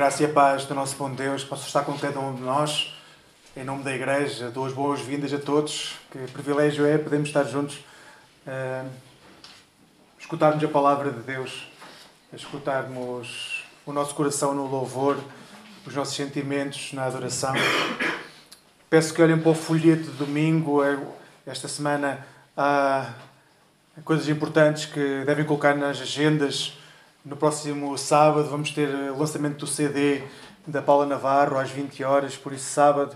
Graça e a paz do nosso bom Deus possa estar com cada um de nós. Em nome da Igreja, duas boas-vindas a todos. Que privilégio é podermos estar juntos, uh, escutarmos a palavra de Deus, escutarmos o nosso coração no louvor, os nossos sentimentos na adoração. Peço que olhem para o folheto de domingo. Esta semana há coisas importantes que devem colocar nas agendas. No próximo sábado vamos ter o lançamento do CD da Paula Navarro às 20 horas, por isso sábado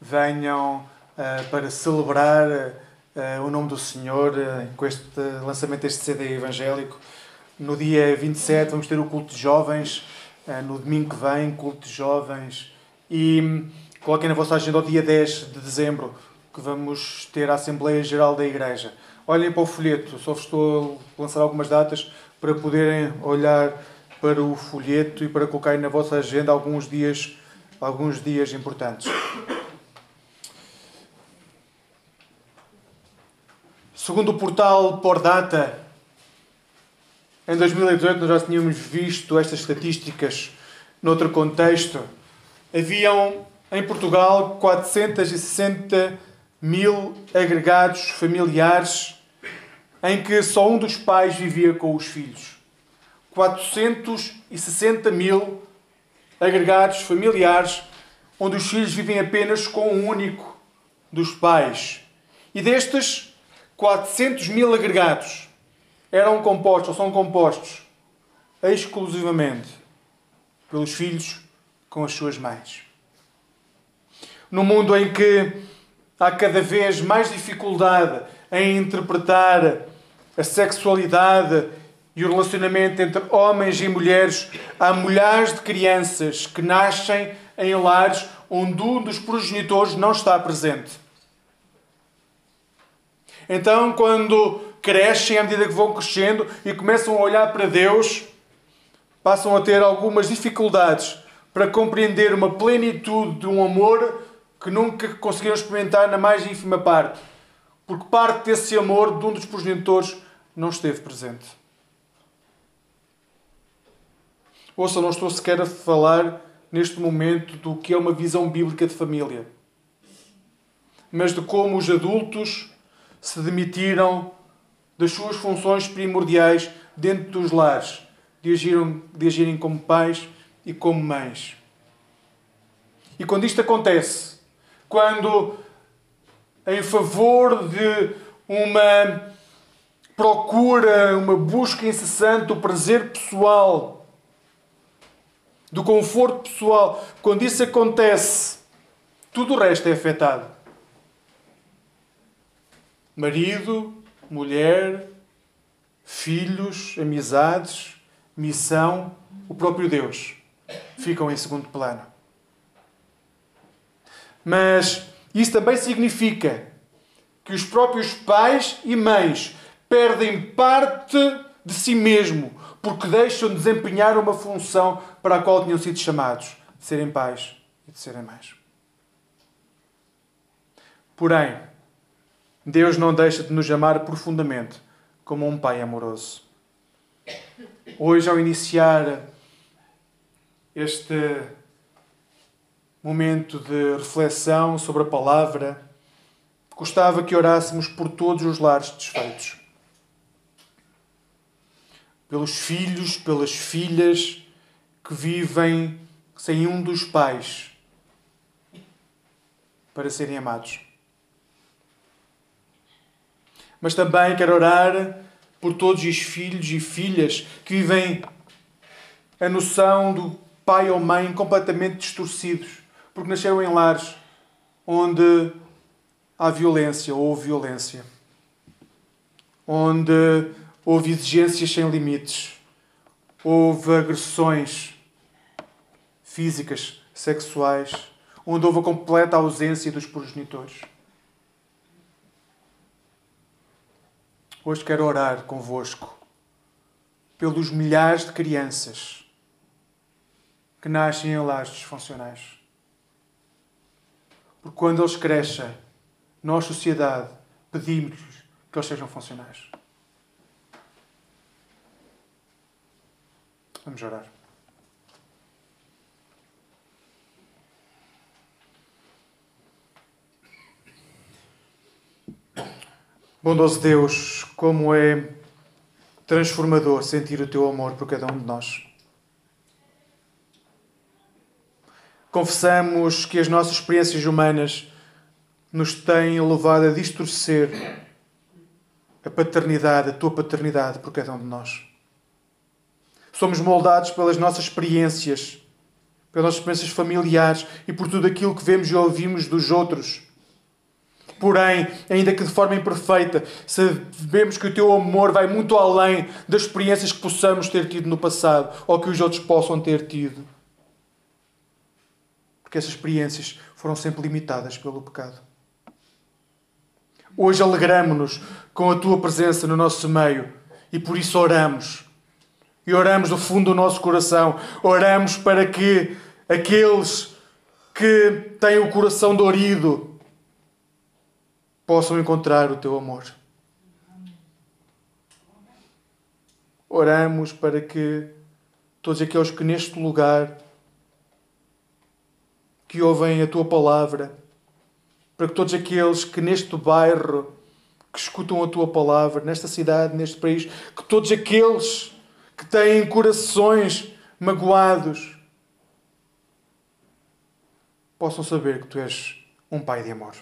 venham uh, para celebrar uh, o nome do Senhor uh, com este lançamento deste CD evangélico. No dia 27 vamos ter o culto de jovens, no domingo que vem, culto de jovens. E coloquem na vossa agenda o dia 10 de dezembro, que vamos ter a Assembleia Geral da Igreja. Olhem para o folheto, só vos estou a lançar algumas datas para poderem olhar para o folheto e para colocarem na vossa agenda alguns dias, alguns dias importantes. Segundo o portal Pordata, em 2018 nós já tínhamos visto estas estatísticas noutro contexto. Haviam em Portugal 460 mil agregados familiares em que só um dos pais vivia com os filhos. 460 mil agregados familiares onde os filhos vivem apenas com um único dos pais. E destes 400 mil agregados eram compostos ou são compostos exclusivamente pelos filhos com as suas mães. No mundo em que há cada vez mais dificuldade em interpretar a sexualidade e o relacionamento entre homens e mulheres. Há milhares de crianças que nascem em lares onde um dos progenitores não está presente. Então, quando crescem, à medida que vão crescendo e começam a olhar para Deus, passam a ter algumas dificuldades para compreender uma plenitude de um amor que nunca conseguiram experimentar na mais ínfima parte, porque parte desse amor de um dos progenitores não esteve presente. Ouça, não estou sequer a falar neste momento do que é uma visão bíblica de família, mas de como os adultos se demitiram das suas funções primordiais dentro dos lares, de agirem, de agirem como pais e como mães. E quando isto acontece, quando em favor de uma procura, uma busca incessante do prazer pessoal, do conforto pessoal, quando isso acontece, tudo o resto é afetado. Marido, mulher, filhos, amizades, missão, o próprio Deus ficam em segundo plano. Mas isso também significa que os próprios pais e mães perdem parte de si mesmo porque deixam de desempenhar uma função para a qual tinham sido chamados, de serem pais e de serem mães. Porém, Deus não deixa de nos amar profundamente como um pai amoroso. Hoje, ao iniciar este momento de reflexão sobre a palavra, gostava que orássemos por todos os lares desfeitos. Pelos filhos, pelas filhas que vivem sem um dos pais para serem amados. Mas também quero orar por todos os filhos e filhas que vivem a noção do pai ou mãe completamente distorcidos porque nasceram em lares onde há violência ou houve violência, onde houve exigências sem limites, houve agressões físicas, sexuais, onde houve a completa ausência dos progenitores. Hoje quero orar convosco pelos milhares de crianças que nascem em lares disfuncionais. Porque quando eles crescem, nós, sociedade, pedimos-lhes que eles sejam funcionais. Vamos orar. Bondoso Deus, como é transformador sentir o teu amor por cada um de nós. Confessamos que as nossas experiências humanas nos têm levado a distorcer a paternidade, a tua paternidade por cada um de nós. Somos moldados pelas nossas experiências, pelas experiências familiares e por tudo aquilo que vemos e ouvimos dos outros. Porém, ainda que de forma imperfeita, sabemos que o teu amor vai muito além das experiências que possamos ter tido no passado ou que os outros possam ter tido. Porque essas experiências foram sempre limitadas pelo pecado. Hoje alegramos-nos com a tua presença no nosso meio e por isso oramos. E oramos do fundo do nosso coração. Oramos para que aqueles que têm o coração dorido possam encontrar o teu amor. Oramos para que todos aqueles que neste lugar que ouvem a tua palavra, para que todos aqueles que neste bairro que escutam a tua palavra, nesta cidade, neste país, que todos aqueles que têm corações magoados possam saber que tu és um pai de amor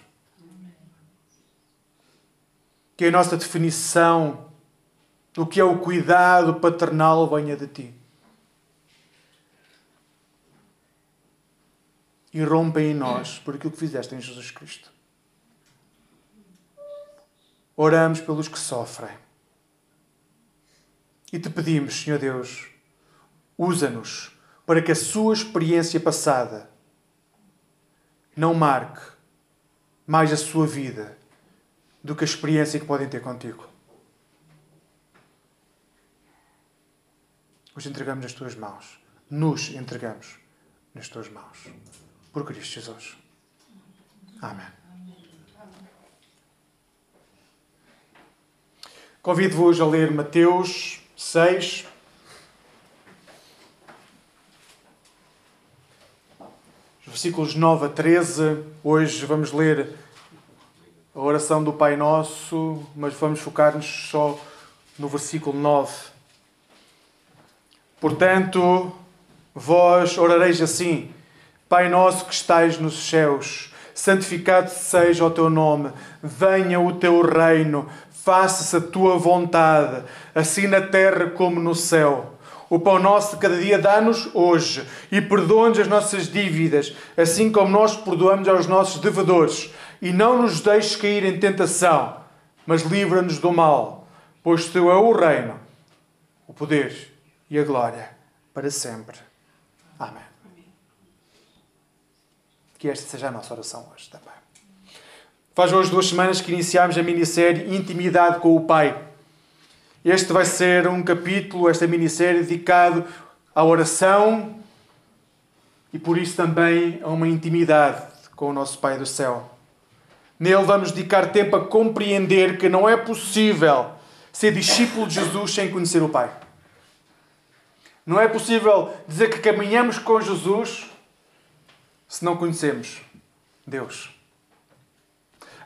que a nossa definição do que é o cuidado paternal venha de ti. Rompa em nós por aquilo que fizeste em Jesus Cristo. Oramos pelos que sofrem. E te pedimos, Senhor Deus, usa-nos para que a sua experiência passada não marque mais a sua vida do que a experiência que podem ter contigo. Os entregamos nas tuas mãos. Nos entregamos nas tuas mãos. Por Cristo Jesus. Amém. Convido-vos a ler Mateus 6. Versículos 9 a 13. Hoje vamos ler a oração do Pai Nosso, mas vamos focar-nos só no versículo 9. Portanto, vós orareis assim: Pai Nosso que estais nos céus, santificado seja o teu nome, venha o teu reino, faça-se a tua vontade, assim na terra como no céu. O pão nosso de cada dia dá-nos hoje e perdoa-nos as nossas dívidas, assim como nós perdoamos aos nossos devedores e não nos deixes cair em tentação, mas livra-nos do mal, pois teu é o reino, o poder e a glória para sempre. Amém. Que esta seja a nossa oração hoje também. Faz hoje duas semanas que iniciámos a minissérie Intimidade com o Pai. Este vai ser um capítulo, esta minissérie, dedicado à oração e por isso também a uma intimidade com o nosso Pai do céu. Nele vamos dedicar tempo a compreender que não é possível ser discípulo de Jesus sem conhecer o Pai. Não é possível dizer que caminhamos com Jesus se não conhecemos Deus.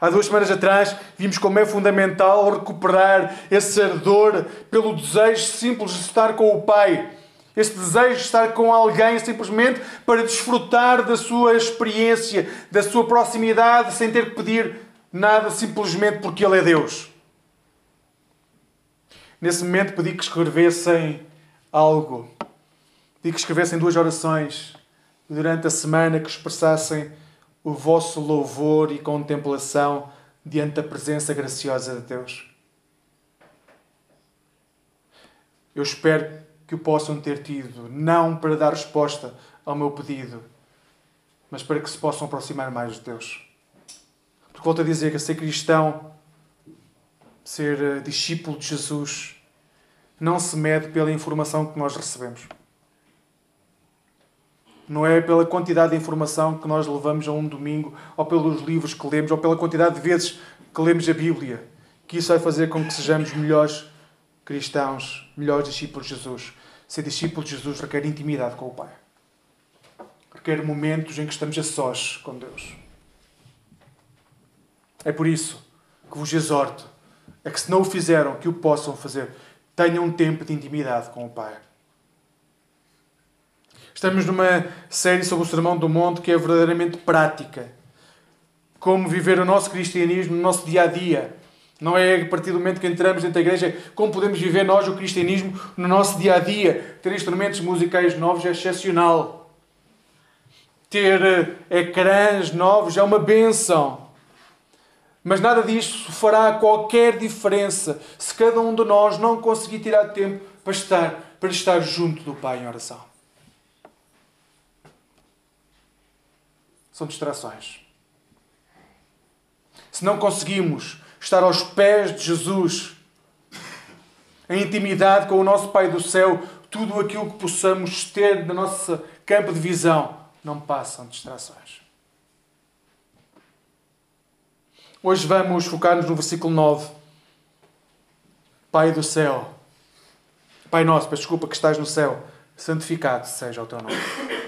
Há duas semanas atrás vimos como é fundamental recuperar esse ardor pelo desejo simples de estar com o Pai esse desejo de estar com alguém simplesmente para desfrutar da sua experiência, da sua proximidade, sem ter que pedir nada, simplesmente porque Ele é Deus. Nesse momento pedi que escrevessem algo. Pedi que escrevessem duas orações durante a semana que expressassem o vosso louvor e contemplação diante da presença graciosa de Deus. Eu espero que o possam ter tido, não para dar resposta ao meu pedido, mas para que se possam aproximar mais de Deus. Porque volto a dizer que ser cristão, ser eh, discípulo de Jesus, não se mede pela informação que nós recebemos. Não é pela quantidade de informação que nós levamos a um domingo, ou pelos livros que lemos, ou pela quantidade de vezes que lemos a Bíblia, que isso vai fazer com que sejamos melhores cristãos, melhores discípulos de Jesus. Ser discípulo de Jesus requer intimidade com o Pai. Requer momentos em que estamos a sós com Deus. É por isso que vos exorto é que se não o fizeram, que o possam fazer. Tenham um tempo de intimidade com o Pai. Estamos numa série sobre o Sermão do Monte que é verdadeiramente prática. Como viver o nosso cristianismo no nosso dia a dia. Não é a partir do momento que entramos dentro da igreja, como podemos viver nós o cristianismo no nosso dia a dia. Ter instrumentos musicais novos é excepcional. Ter eh, ecrãs novos é uma benção. Mas nada disso fará qualquer diferença se cada um de nós não conseguir tirar tempo para estar, para estar junto do Pai em oração. São distrações. Se não conseguimos estar aos pés de Jesus, em intimidade com o nosso Pai do céu, tudo aquilo que possamos ter na nossa campo de visão, não passam distrações. Hoje vamos focar-nos no versículo 9. Pai do céu, Pai nosso, peço desculpa que estás no céu, santificado seja o teu nome.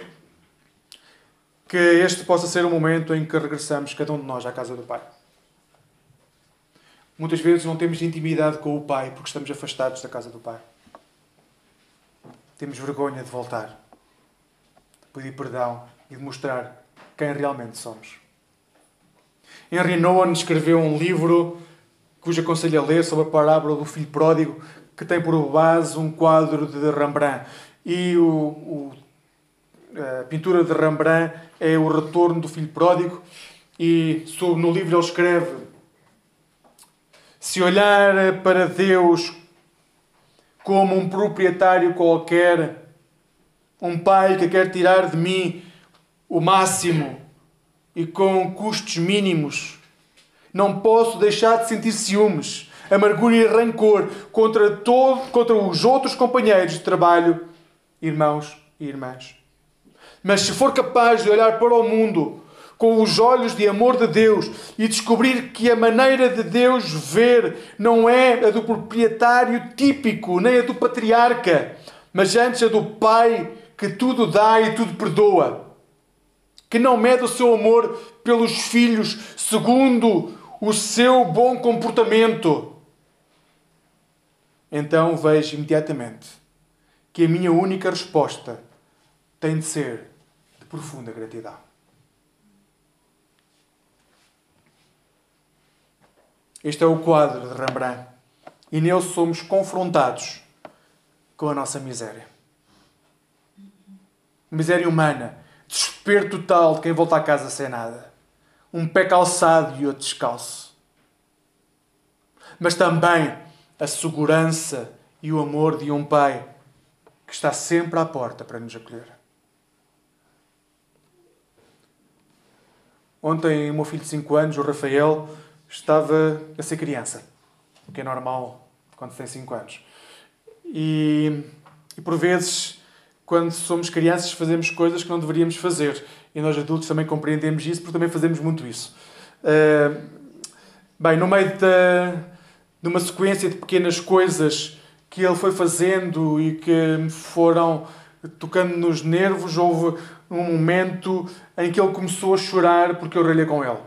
Que este possa ser o momento em que regressamos, cada um de nós, à casa do Pai. Muitas vezes não temos intimidade com o Pai porque estamos afastados da casa do Pai. Temos vergonha de voltar, de pedir perdão e de mostrar quem realmente somos. Henry Nouwen escreveu um livro cujo aconselho a ler sobre a parábola do filho pródigo, que tem por base um quadro de Rembrandt. E o, o, a pintura de Rembrandt é o retorno do filho pródigo. E no livro ele escreve: Se olhar para Deus como um proprietário qualquer, um pai que quer tirar de mim o máximo e com custos mínimos. Não posso deixar de sentir ciúmes, amargura e rancor contra, todo, contra os outros companheiros de trabalho, irmãos e irmãs. Mas se for capaz de olhar para o mundo com os olhos de amor de Deus e descobrir que a maneira de Deus ver não é a do proprietário típico, nem a do patriarca, mas antes a do Pai que tudo dá e tudo perdoa que não mede o seu amor pelos filhos segundo o seu bom comportamento. Então vejo imediatamente que a minha única resposta tem de ser de profunda gratidão. Este é o quadro de Rembrandt e nele somos confrontados com a nossa miséria. Miséria humana Desespero total de quem volta a casa sem nada. Um pé calçado e outro descalço. Mas também a segurança e o amor de um pai que está sempre à porta para nos acolher. Ontem, o meu filho de 5 anos, o Rafael, estava a ser criança, o que é normal quando tem 5 anos. E, e por vezes quando somos crianças, fazemos coisas que não deveríamos fazer. E nós adultos também compreendemos isso, porque também fazemos muito isso. Uh, bem, no meio de, uma sequência de pequenas coisas que ele foi fazendo e que foram tocando nos nervos, houve um momento em que ele começou a chorar porque eu ralhei com ele.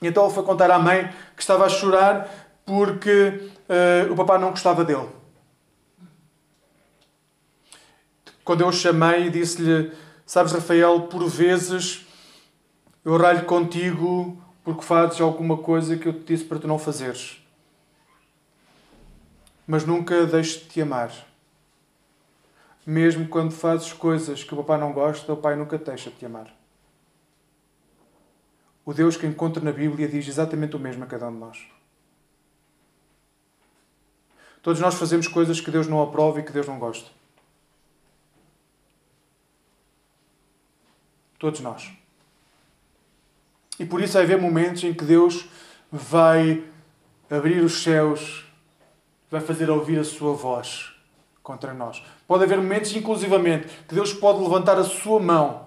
E então ele foi contar à mãe que estava a chorar porque uh, o papá não gostava dele. Quando eu o chamei, disse-lhe: Sabes, Rafael, por vezes eu ralho contigo porque fazes alguma coisa que eu te disse para tu não fazeres. Mas nunca deixo de te amar. Mesmo quando fazes coisas que o papai não gosta, o pai nunca deixa de te amar. O Deus que encontro na Bíblia diz exatamente o mesmo a cada um de nós. Todos nós fazemos coisas que Deus não aprova e que Deus não gosta. Todos nós. E por isso vai haver momentos em que Deus vai abrir os céus, vai fazer ouvir a sua voz contra nós. Pode haver momentos, inclusivamente, que Deus pode levantar a sua mão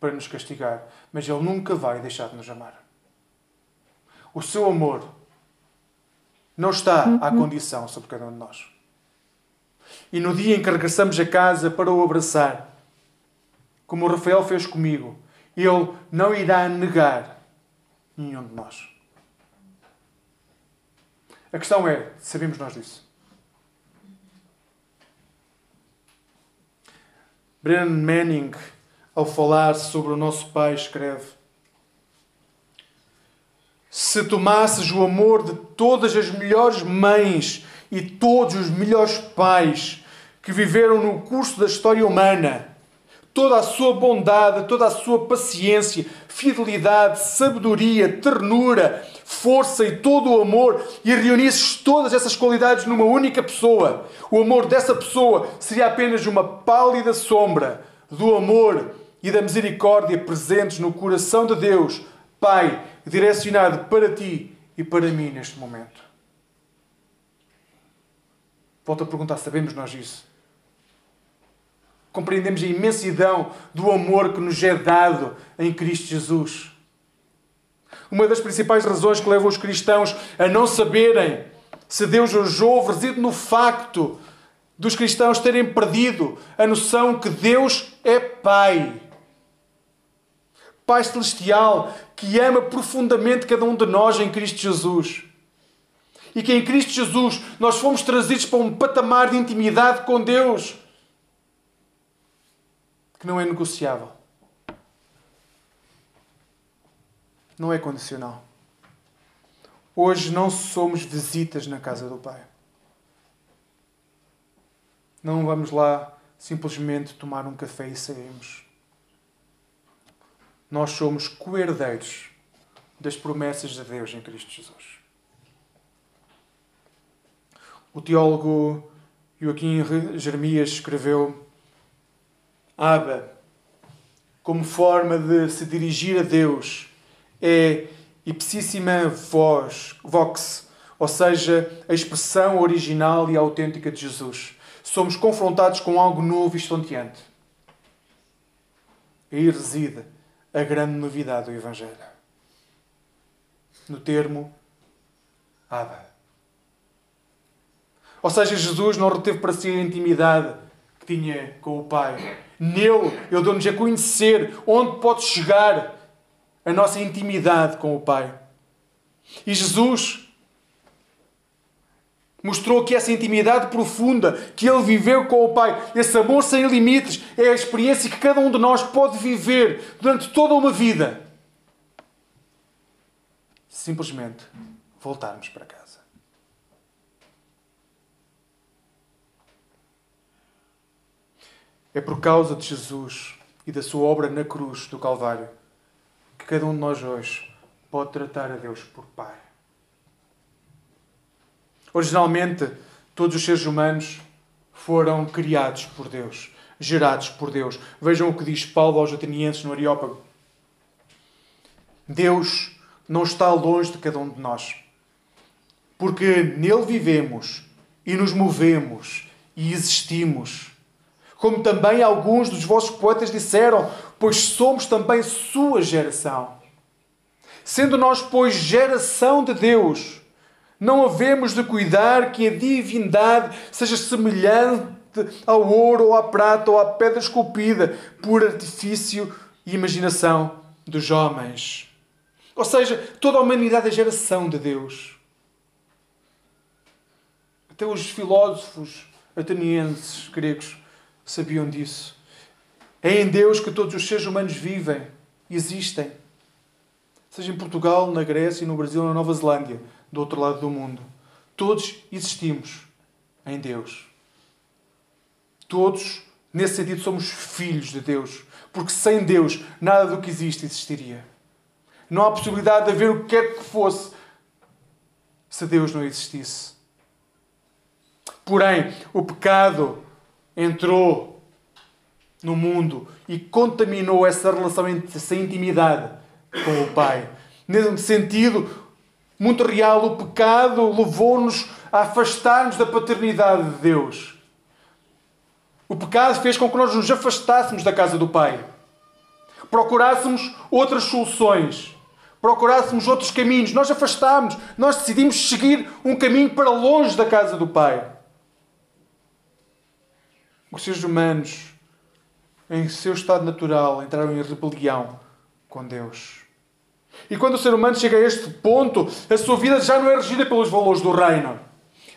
para nos castigar, mas Ele nunca vai deixar de nos amar. O seu amor não está à uhum. condição sobre cada um de nós. E no dia em que regressamos a casa para o abraçar, como o Rafael fez comigo, Ele não irá negar nenhum de nós. A questão é: sabemos nós disso? Brennan Manning, ao falar sobre o nosso Pai, escreve: Se tomasses o amor de todas as melhores mães e todos os melhores pais que viveram no curso da história humana, toda a sua bondade, toda a sua paciência, fidelidade, sabedoria, ternura, força e todo o amor e reunisses todas essas qualidades numa única pessoa, o amor dessa pessoa seria apenas uma pálida sombra do amor e da misericórdia presentes no coração de Deus, Pai, direcionado para ti e para mim neste momento. Volto a perguntar: sabemos nós isso? Compreendemos a imensidão do amor que nos é dado em Cristo Jesus. Uma das principais razões que levam os cristãos a não saberem se Deus os ouve reside no facto dos cristãos terem perdido a noção que Deus é Pai. Pai Celestial que ama profundamente cada um de nós em Cristo Jesus. E que em Cristo Jesus nós fomos trazidos para um patamar de intimidade com Deus que não é negociável. Não é condicional. Hoje não somos visitas na casa do Pai. Não vamos lá simplesmente tomar um café e saímos. Nós somos coerdeiros das promessas de Deus em Cristo Jesus. O teólogo Joaquim Jeremias escreveu Abba, como forma de se dirigir a Deus, é ipsissima voz, vox, ou seja, a expressão original e autêntica de Jesus. Somos confrontados com algo novo e estonteante. Aí reside a grande novidade do Evangelho. No termo Abba. Ou seja, Jesus não reteve para si a intimidade que tinha com o Pai Nele, Ele deu-nos a conhecer onde pode chegar a nossa intimidade com o Pai. E Jesus mostrou que essa intimidade profunda que Ele viveu com o Pai, esse amor sem limites, é a experiência que cada um de nós pode viver durante toda uma vida. Simplesmente voltarmos para casa. É por causa de Jesus e da sua obra na cruz do Calvário que cada um de nós hoje pode tratar a Deus por Pai. Originalmente, todos os seres humanos foram criados por Deus, gerados por Deus. Vejam o que diz Paulo aos atenienses no Areópago. Deus não está longe de cada um de nós, porque nele vivemos e nos movemos e existimos como também alguns dos vossos poetas disseram, pois somos também sua geração. Sendo nós, pois, geração de Deus, não havemos de cuidar que a divindade seja semelhante ao ouro, ou à prata, ou à pedra esculpida por artifício e imaginação dos homens. Ou seja, toda a humanidade é geração de Deus. Até os filósofos atenienses gregos sabiam disso. É em Deus que todos os seres humanos vivem, existem. Seja em Portugal, na Grécia, no Brasil, na Nova Zelândia, do outro lado do mundo. Todos existimos em Deus. Todos, nesse sentido, somos filhos de Deus. Porque sem Deus, nada do que existe existiria. Não há possibilidade de haver o que quer que fosse se Deus não existisse. Porém, o pecado entrou no mundo e contaminou essa relação, essa intimidade com o Pai. Nesse sentido, muito real, o pecado levou-nos a afastar-nos da paternidade de Deus. O pecado fez com que nós nos afastássemos da casa do Pai. Procurássemos outras soluções. Procurássemos outros caminhos. Nós afastámos. Nós decidimos seguir um caminho para longe da casa do Pai. Os seres humanos, em seu estado natural, entraram em rebelião com Deus. E quando o ser humano chega a este ponto, a sua vida já não é regida pelos valores do reino.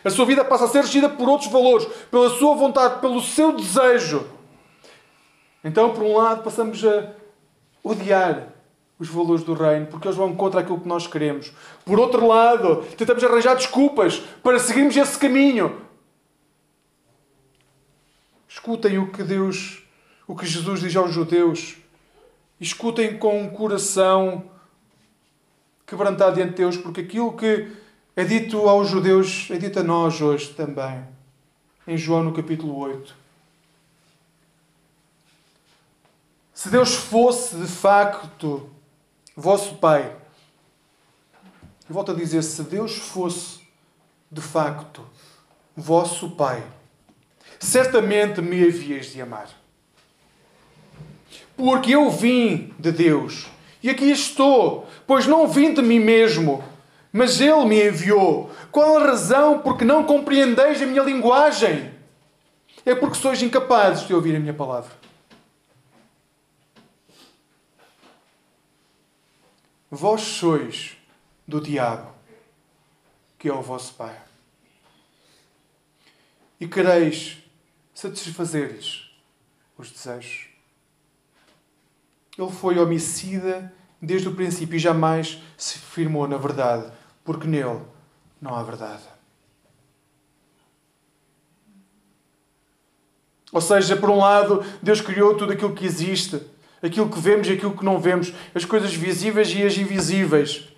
A sua vida passa a ser regida por outros valores, pela sua vontade, pelo seu desejo. Então, por um lado, passamos a odiar os valores do reino, porque eles vão contra aquilo que nós queremos. Por outro lado, tentamos arranjar desculpas para seguirmos esse caminho. Escutem o que Deus, o que Jesus diz aos judeus. Escutem com um coração quebrantado diante de Deus, porque aquilo que é dito aos judeus é dito a nós hoje também. Em João no capítulo 8. Se Deus fosse de facto vosso Pai, volto a dizer, se Deus fosse de facto vosso Pai, certamente me havias de amar. Porque eu vim de Deus e aqui estou, pois não vim de mim mesmo, mas Ele me enviou. Qual a razão porque não compreendeis a minha linguagem? É porque sois incapazes de ouvir a minha palavra. Vós sois do diabo, que é o vosso pai. E quereis satisfazer-lhes os desejos. Ele foi homicida desde o princípio e jamais se firmou na verdade, porque nele não há verdade. Ou seja, por um lado, Deus criou tudo aquilo que existe aquilo que vemos e aquilo que não vemos, as coisas visíveis e as invisíveis.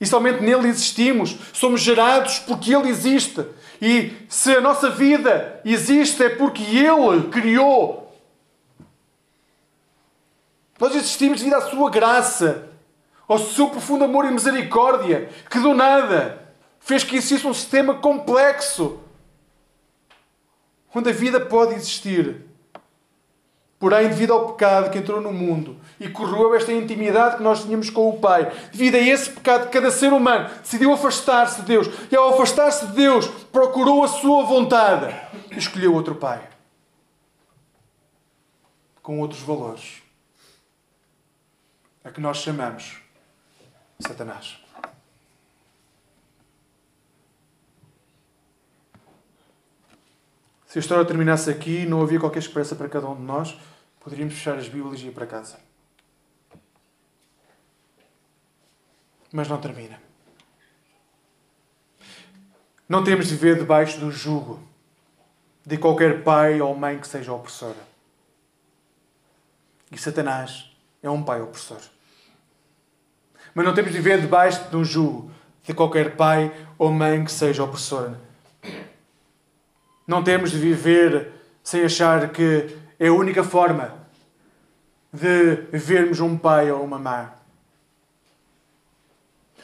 E somente nele existimos, somos gerados porque ele existe. E se a nossa vida existe é porque ele criou. Nós existimos devido à sua graça, ao seu profundo amor e misericórdia, que do nada fez que existisse um sistema complexo onde a vida pode existir Porém, devido ao pecado que entrou no mundo e corroeu esta intimidade que nós tínhamos com o Pai, devido a esse pecado, cada ser humano decidiu afastar-se de Deus. E ao afastar-se de Deus, procurou a sua vontade e escolheu outro Pai. Com outros valores. A que nós chamamos Satanás. Se a história terminasse aqui, não havia qualquer esperança para cada um de nós, poderíamos fechar as Bíblias e ir para casa. Mas não termina. Não temos de viver debaixo do jugo de qualquer pai ou mãe que seja opressora. E Satanás é um pai opressor. Mas não temos de viver debaixo de um jugo de qualquer pai ou mãe que seja opressora não temos de viver sem achar que é a única forma de vermos um pai ou uma mãe.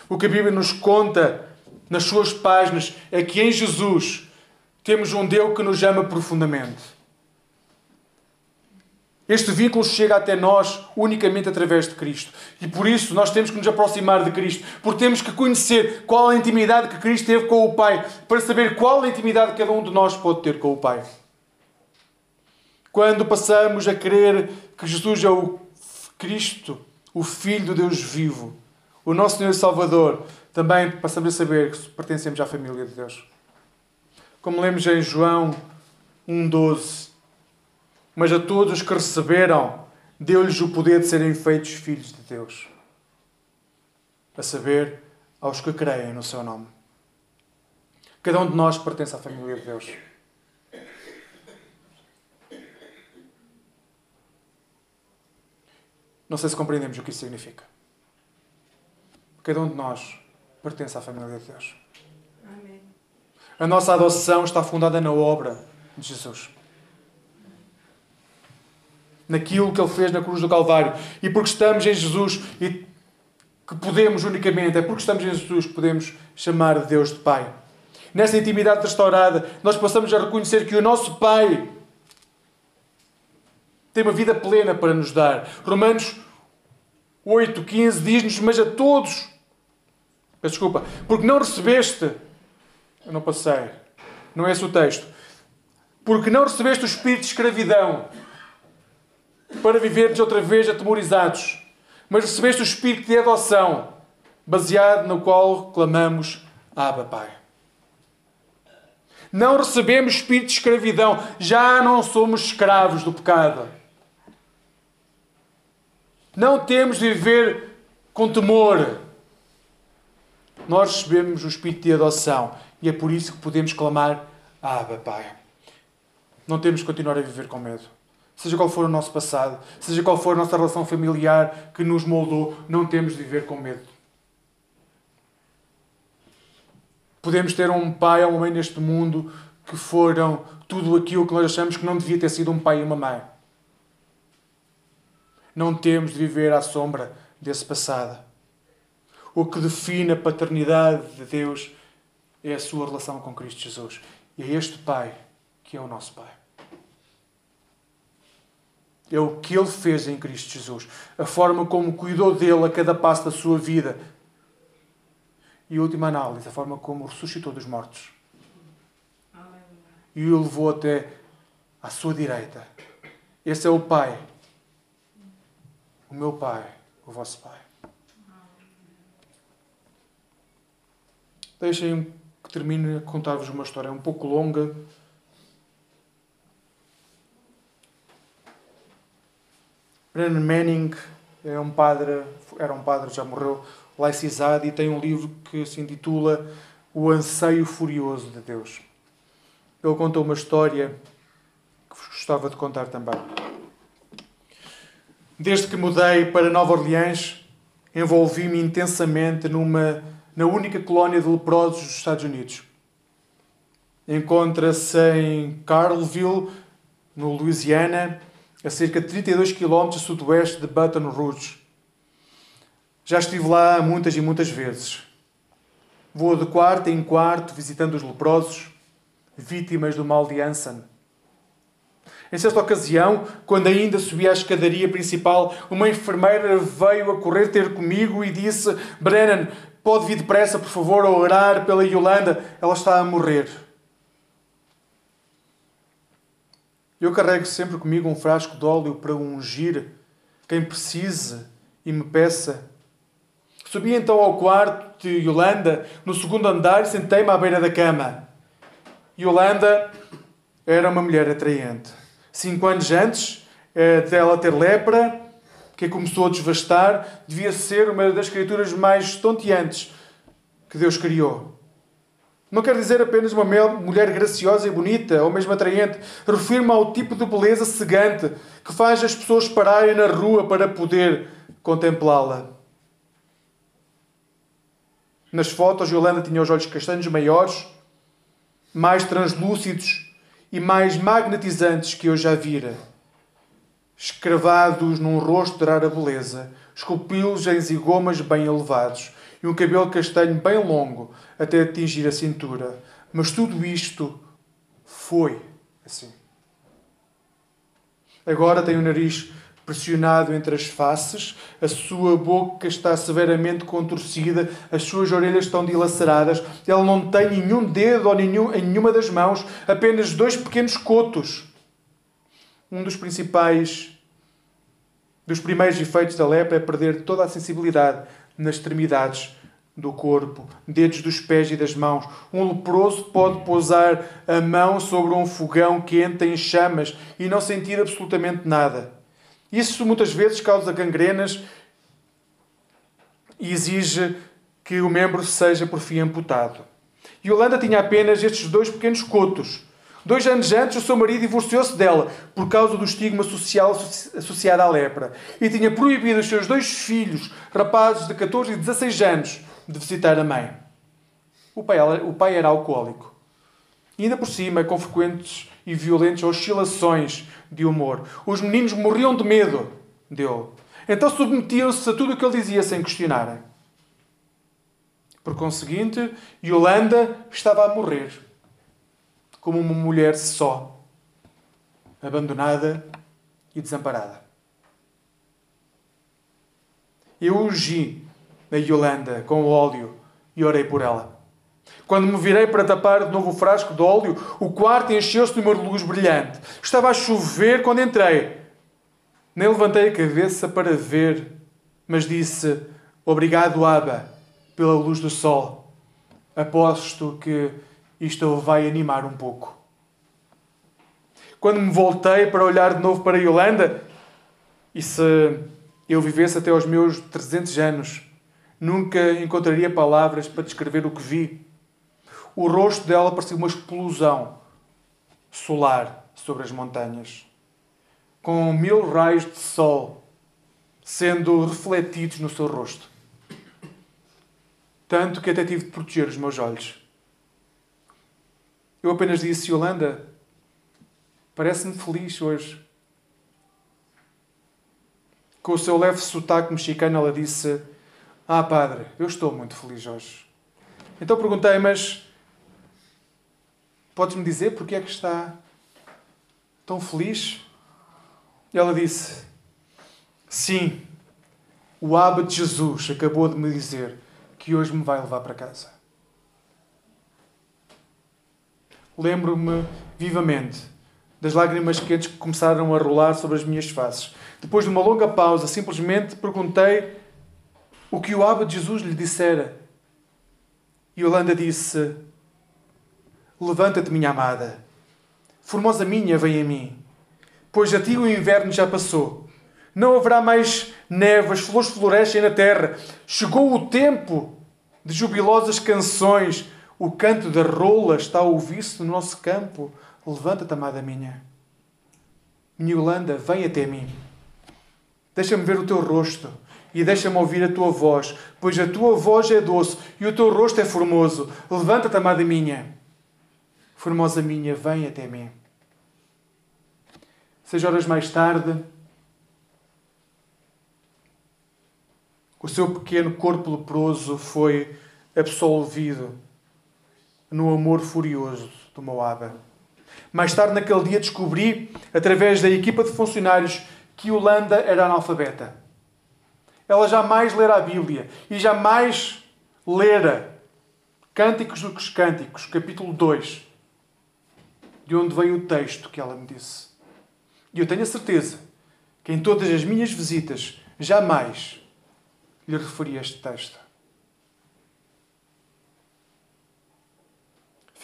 O que a Bíblia nos conta nas suas páginas é que em Jesus temos um Deus que nos ama profundamente. Este vínculo chega até nós unicamente através de Cristo. E por isso nós temos que nos aproximar de Cristo, porque temos que conhecer qual a intimidade que Cristo teve com o Pai, para saber qual a intimidade que cada um de nós pode ter com o Pai. Quando passamos a crer que Jesus é o Cristo, o Filho do Deus vivo, o nosso Senhor e Salvador, também passamos a saber que pertencemos à família de Deus. Como lemos em João 1,12 mas a todos os que receberam, deu-lhes o poder de serem feitos filhos de Deus. A saber, aos que creem no seu nome. Cada um de nós pertence à família de Deus. Não sei se compreendemos o que isso significa. Cada um de nós pertence à família de Deus. Amém. A nossa adoção está fundada na obra de Jesus naquilo que Ele fez na cruz do Calvário. E porque estamos em Jesus e que podemos unicamente, é porque estamos em Jesus que podemos chamar de Deus de Pai. Nessa intimidade restaurada, nós passamos a reconhecer que o nosso Pai tem uma vida plena para nos dar. Romanos 8, 15 diz-nos: Mas a todos, peço desculpa, porque não recebeste, eu não passei, não é esse o texto, porque não recebeste o espírito de escravidão para viverdes outra vez atemorizados, mas recebeste o espírito de adoção, baseado no qual clamamos Abba, Pai. Não recebemos espírito de escravidão, já não somos escravos do pecado. Não temos de viver com temor. Nós recebemos o espírito de adoção e é por isso que podemos clamar Abba, Pai. Não temos de continuar a viver com medo. Seja qual for o nosso passado, seja qual for a nossa relação familiar que nos moldou, não temos de viver com medo. Podemos ter um pai ou uma mãe neste mundo que foram tudo aquilo que nós achamos que não devia ter sido um pai e uma mãe. Não temos de viver à sombra desse passado. O que define a paternidade de Deus é a sua relação com Cristo Jesus. E é este Pai que é o nosso Pai. É o que Ele fez em Cristo Jesus. A forma como cuidou dele a cada passo da sua vida e, última análise, a forma como ressuscitou dos mortos. E o levou até à sua direita. Esse é o Pai. O meu Pai, o vosso Pai. Deixem que termine a contar-vos uma história um pouco longa. Brennan Manning é um padre, era um padre, já morreu, laicizado e tem um livro que se intitula O Anseio Furioso de Deus. Ele contou uma história que gostava de contar também. Desde que mudei para Nova Orleans, envolvi-me intensamente numa, na única colónia de leprosos dos Estados Unidos. Encontra-se em Carlville, no Louisiana, a cerca de 32 km a sudoeste de Baton Rouge. Já estive lá muitas e muitas vezes. Vou de quarto em quarto visitando os leprosos, vítimas do mal de Ansan. Em certa ocasião, quando ainda subia a escadaria principal, uma enfermeira veio a correr ter comigo e disse: Brennan, pode vir depressa, por favor, a orar pela Yolanda, ela está a morrer. Eu carrego sempre comigo um frasco de óleo para ungir quem precise e me peça Subi então ao quarto de Yolanda, no segundo andar, e sentei-me à beira da cama. Yolanda era uma mulher atraente. Cinco anos antes eh, dela ter lepra, que começou a desvastar, devia ser uma das criaturas mais estonteantes que Deus criou. Não quer dizer apenas uma mulher graciosa e bonita, ou mesmo atraente. Refiro-me ao tipo de beleza cegante que faz as pessoas pararem na rua para poder contemplá-la. Nas fotos, Yolanda tinha os olhos castanhos maiores, mais translúcidos e mais magnetizantes que eu já vira. Escravados num rosto de rara beleza, esculpi-los em zigomas bem elevados e um cabelo castanho bem longo até atingir a cintura. Mas tudo isto foi assim. Agora tem o nariz pressionado entre as faces, a sua boca está severamente contorcida, as suas orelhas estão dilaceradas, ele não tem nenhum dedo ou nenhum, em nenhuma das mãos, apenas dois pequenos cotos. Um dos principais, dos primeiros efeitos da lepra é perder toda a sensibilidade nas extremidades do corpo, dedos dos pés e das mãos. Um leproso pode pousar a mão sobre um fogão quente em chamas e não sentir absolutamente nada. Isso muitas vezes causa gangrenas e exige que o membro seja por fim amputado. Holanda tinha apenas estes dois pequenos cotos. Dois anos antes, o seu marido divorciou-se dela por causa do estigma social associado à lepra e tinha proibido os seus dois filhos, rapazes de 14 e 16 anos, de visitar a mãe. O pai, o pai era alcoólico. E ainda por cima, com frequentes e violentas oscilações de humor. Os meninos morriam de medo dele. Então submetiam-se a tudo o que ele dizia sem questionarem. Por conseguinte, Yolanda estava a morrer como uma mulher só, abandonada e desamparada. Eu ungi a Yolanda com óleo e orei por ela. Quando me virei para tapar de novo o frasco de óleo, o quarto encheu-se de uma luz brilhante. Estava a chover quando entrei. Nem levantei a cabeça para ver mas disse: Obrigado, Abba, pela luz do sol. Aposto que isto vai animar um pouco. Quando me voltei para olhar de novo para a Yolanda, e se eu vivesse até aos meus 300 anos, nunca encontraria palavras para descrever o que vi. O rosto dela parecia uma explosão solar sobre as montanhas, com mil raios de sol sendo refletidos no seu rosto. Tanto que até tive de proteger os meus olhos. Eu apenas disse, Yolanda, parece-me feliz hoje. Com o seu leve sotaque mexicano, ela disse: Ah, padre, eu estou muito feliz hoje. Então perguntei, mas podes-me dizer porque é que está tão feliz? E ela disse: Sim, o Abba de Jesus acabou de me dizer que hoje me vai levar para casa. Lembro-me vivamente das lágrimas quentes que começaram a rolar sobre as minhas faces. Depois de uma longa pausa, simplesmente perguntei o que o Abba de Jesus lhe dissera. E Yolanda disse: Levanta-te, minha amada. Formosa minha, vem a mim. Pois a ti o inverno já passou. Não haverá mais neve, as flores florescem na terra. Chegou o tempo de jubilosas canções. O canto da rola está a ouvir-se no nosso campo. Levanta-te, amada minha. Minha Yolanda, vem até mim. Deixa-me ver o teu rosto e deixa-me ouvir a tua voz, pois a tua voz é doce e o teu rosto é formoso. Levanta-te, amada minha. Formosa minha, vem até mim. Seis horas mais tarde, o seu pequeno corpo leproso foi absolvido no amor furioso do Moab. Mais tarde, naquele dia, descobri, através da equipa de funcionários, que Yolanda era analfabeta. Ela jamais lera a Bíblia e jamais lera Cânticos dos Cânticos, capítulo 2, de onde vem o texto que ela me disse. E eu tenho a certeza que em todas as minhas visitas jamais lhe referi este texto.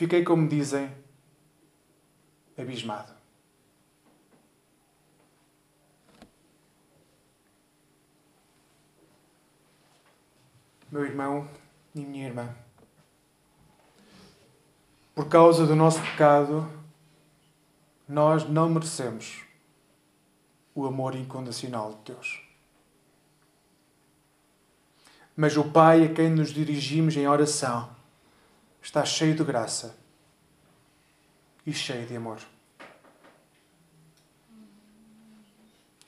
Fiquei, como dizem, abismado. Meu irmão e minha irmã, por causa do nosso pecado, nós não merecemos o amor incondicional de Deus. Mas o Pai a quem nos dirigimos em oração está cheio de graça e cheio de amor.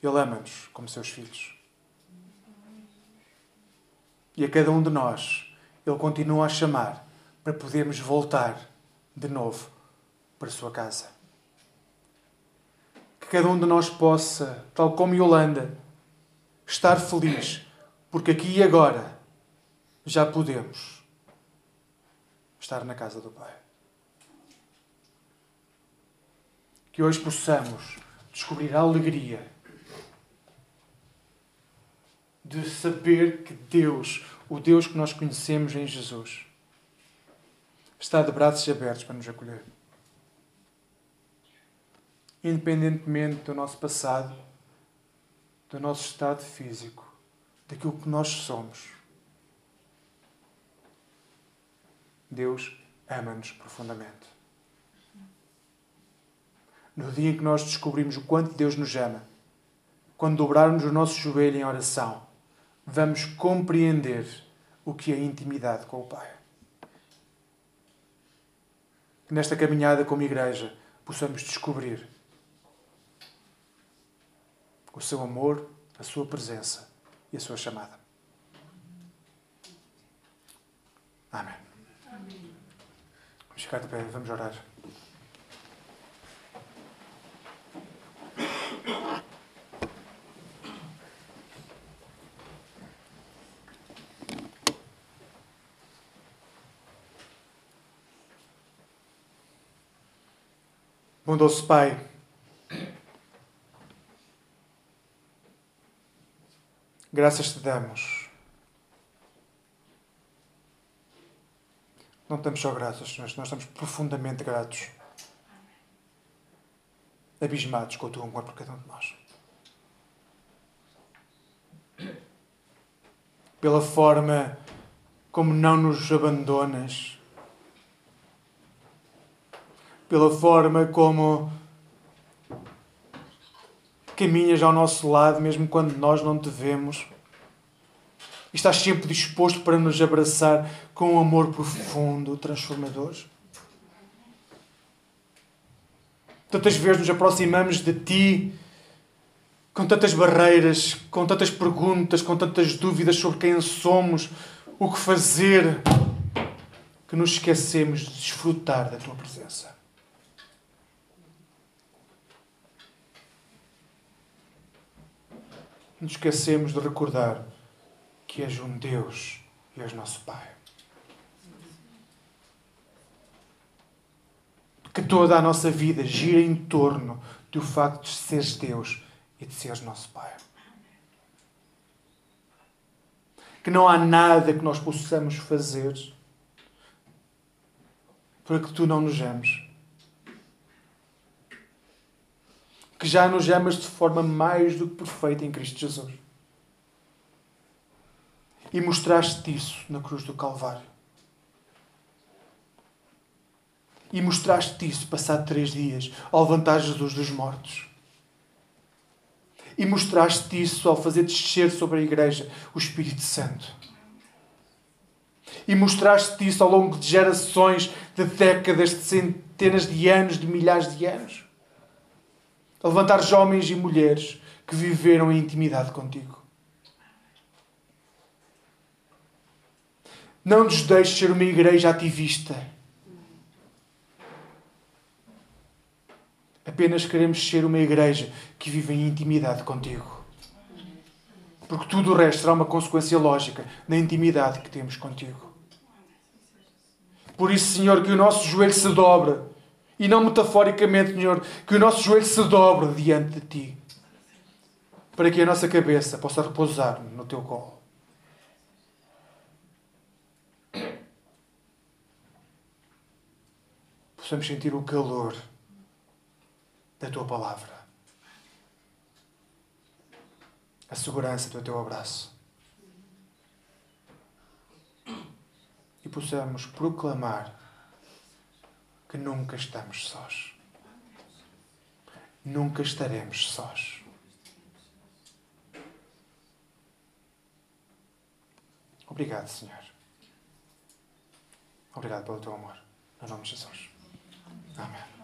Ele ama-nos como seus filhos. E a cada um de nós, Ele continua a chamar para podermos voltar de novo para a sua casa. Que cada um de nós possa, tal como Yolanda, estar feliz, porque aqui e agora já podemos estar na casa do Pai. Que hoje possamos descobrir a alegria de saber que Deus, o Deus que nós conhecemos em Jesus, está de braços abertos para nos acolher. Independentemente do nosso passado, do nosso estado físico, daquilo que nós somos. Deus ama-nos profundamente. No dia em que nós descobrimos o quanto Deus nos ama, quando dobrarmos o nosso joelho em oração, vamos compreender o que é intimidade com o Pai. Que nesta caminhada como igreja possamos descobrir o seu amor, a sua presença e a sua chamada. Amém. Vamos ficar de pé, vamos orar. Bondoso Pai, Graças te damos. Não estamos só graças, Senhor, nós estamos profundamente gratos. Abismados com o teu amor por cada um de nós. Pela forma como não nos abandonas. Pela forma como caminhas ao nosso lado, mesmo quando nós não te vemos. Estás sempre disposto para nos abraçar com um amor profundo, transformador. Tantas vezes nos aproximamos de ti com tantas barreiras, com tantas perguntas, com tantas dúvidas sobre quem somos, o que fazer, que nos esquecemos de desfrutar da tua presença. Nos esquecemos de recordar que és um Deus e és nosso Pai. Que toda a nossa vida gira em torno do facto de seres Deus e de seres nosso Pai. Que não há nada que nós possamos fazer para que tu não nos ames. Que já nos amas de forma mais do que perfeita em Cristo Jesus. E mostraste isso na cruz do Calvário. E mostraste isso passado três dias ao levantar Jesus dos mortos. E mostraste isso ao fazer descer sobre a igreja o Espírito Santo. E mostraste isso ao longo de gerações, de décadas, de centenas de anos, de milhares de anos. A levantar homens e mulheres que viveram em intimidade contigo. Não nos deixes ser uma igreja ativista. Apenas queremos ser uma igreja que vive em intimidade contigo. Porque tudo o resto será uma consequência lógica da intimidade que temos contigo. Por isso, Senhor, que o nosso joelho se dobre. E não metaforicamente, Senhor, que o nosso joelho se dobre diante de Ti. Para que a nossa cabeça possa repousar no Teu colo. Possamos sentir o calor da Tua palavra. A segurança do Teu abraço. E possamos proclamar que nunca estamos sós. Nunca estaremos sós. Obrigado, Senhor. Obrigado pelo teu amor. Em nome de Jesus. Amém.